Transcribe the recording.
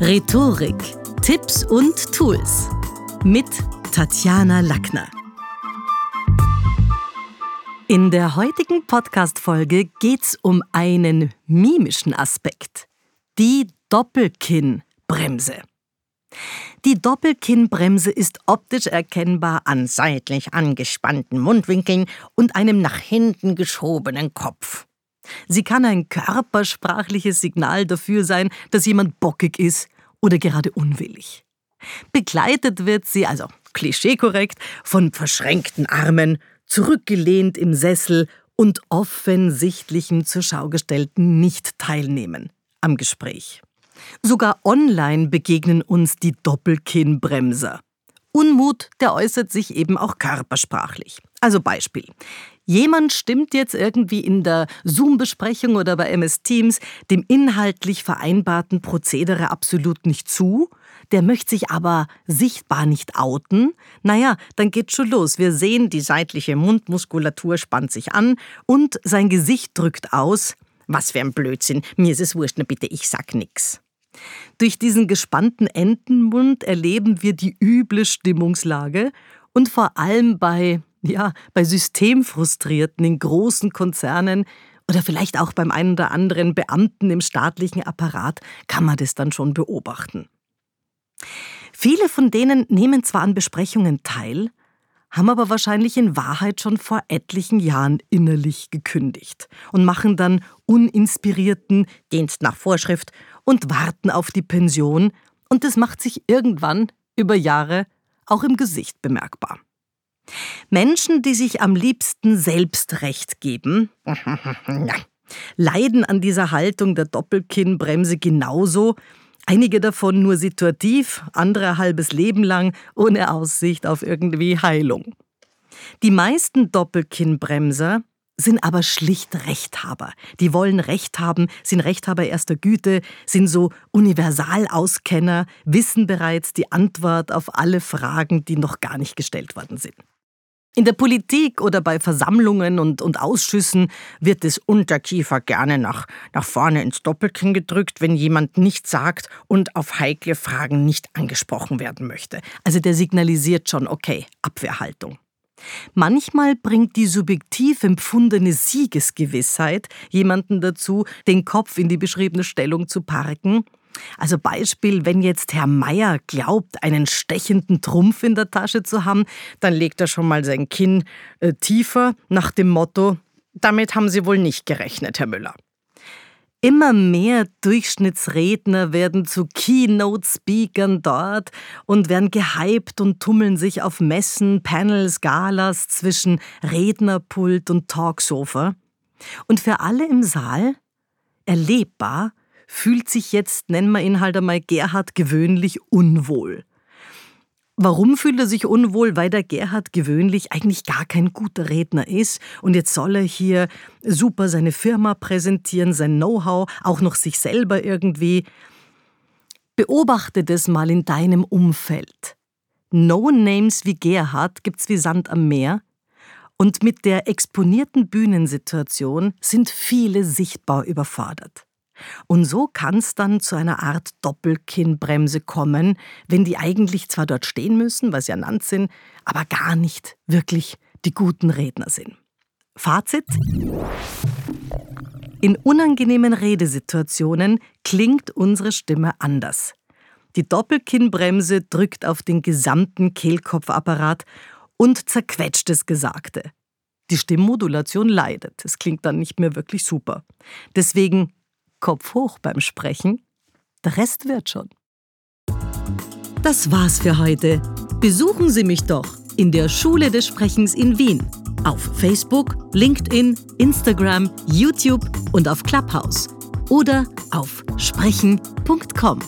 Rhetorik, Tipps und Tools mit Tatjana Lackner. In der heutigen Podcast-Folge geht's um einen mimischen Aspekt: die Doppelkinnbremse. Die Doppelkinnbremse ist optisch erkennbar an seitlich angespannten Mundwinkeln und einem nach hinten geschobenen Kopf. Sie kann ein körpersprachliches Signal dafür sein, dass jemand bockig ist oder gerade unwillig. Begleitet wird sie, also klischeekorrekt, von verschränkten Armen, zurückgelehnt im Sessel und offensichtlichem zur Schau gestellten Nicht-Teilnehmen am Gespräch. Sogar online begegnen uns die Doppelkinnbremser. Unmut, der äußert sich eben auch körpersprachlich. Also Beispiel. Jemand stimmt jetzt irgendwie in der Zoom-Besprechung oder bei MS Teams dem inhaltlich vereinbarten Prozedere absolut nicht zu, der möchte sich aber sichtbar nicht outen. Naja, dann geht's schon los. Wir sehen, die seitliche Mundmuskulatur spannt sich an und sein Gesicht drückt aus. Was für ein Blödsinn. Mir ist es wurscht, na bitte, ich sag nix. Durch diesen gespannten Entenmund erleben wir die üble Stimmungslage und vor allem bei, ja, bei Systemfrustrierten in großen Konzernen oder vielleicht auch beim einen oder anderen Beamten im staatlichen Apparat kann man das dann schon beobachten. Viele von denen nehmen zwar an Besprechungen teil, haben aber wahrscheinlich in Wahrheit schon vor etlichen Jahren innerlich gekündigt und machen dann uninspirierten Dienst nach Vorschrift und warten auf die Pension und das macht sich irgendwann über Jahre auch im Gesicht bemerkbar. Menschen, die sich am liebsten selbst Recht geben, leiden an dieser Haltung der Doppelkinnbremse genauso, einige davon nur situativ, andere halbes Leben lang, ohne Aussicht auf irgendwie Heilung. Die meisten Doppelkinnbremser sind aber schlicht Rechthaber. Die wollen Recht haben, sind Rechthaber erster Güte, sind so Universalauskenner, wissen bereits die Antwort auf alle Fragen, die noch gar nicht gestellt worden sind. In der Politik oder bei Versammlungen und, und Ausschüssen wird das Unterkiefer gerne nach, nach vorne ins Doppelkinn gedrückt, wenn jemand nichts sagt und auf heikle Fragen nicht angesprochen werden möchte. Also der signalisiert schon, okay, Abwehrhaltung. Manchmal bringt die subjektiv empfundene Siegesgewissheit jemanden dazu, den Kopf in die beschriebene Stellung zu parken. Also Beispiel, wenn jetzt Herr Meier glaubt, einen stechenden Trumpf in der Tasche zu haben, dann legt er schon mal sein Kinn äh, tiefer nach dem Motto, damit haben Sie wohl nicht gerechnet, Herr Müller. Immer mehr Durchschnittsredner werden zu Keynote-Speakern dort und werden gehypt und tummeln sich auf Messen, Panels, Galas zwischen Rednerpult und Talksofa. Und für alle im Saal erlebbar fühlt sich jetzt, nennen wir ihn halt einmal Gerhard gewöhnlich unwohl. Warum fühlt er sich unwohl? Weil der Gerhard gewöhnlich eigentlich gar kein guter Redner ist und jetzt soll er hier super seine Firma präsentieren, sein Know-how, auch noch sich selber irgendwie. Beobachte das mal in deinem Umfeld. No-Names wie Gerhard gibt's wie Sand am Meer und mit der exponierten Bühnensituation sind viele sichtbar überfordert. Und so kann es dann zu einer Art Doppelkinnbremse kommen, wenn die eigentlich zwar dort stehen müssen, weil sie ernannt sind, aber gar nicht wirklich die guten Redner sind. Fazit? In unangenehmen Redesituationen klingt unsere Stimme anders. Die Doppelkinnbremse drückt auf den gesamten Kehlkopfapparat und zerquetscht das Gesagte. Die Stimmmodulation leidet. Es klingt dann nicht mehr wirklich super. Deswegen Kopf hoch beim Sprechen. Der Rest wird schon. Das war's für heute. Besuchen Sie mich doch in der Schule des Sprechens in Wien. Auf Facebook, LinkedIn, Instagram, YouTube und auf Clubhouse. Oder auf sprechen.com.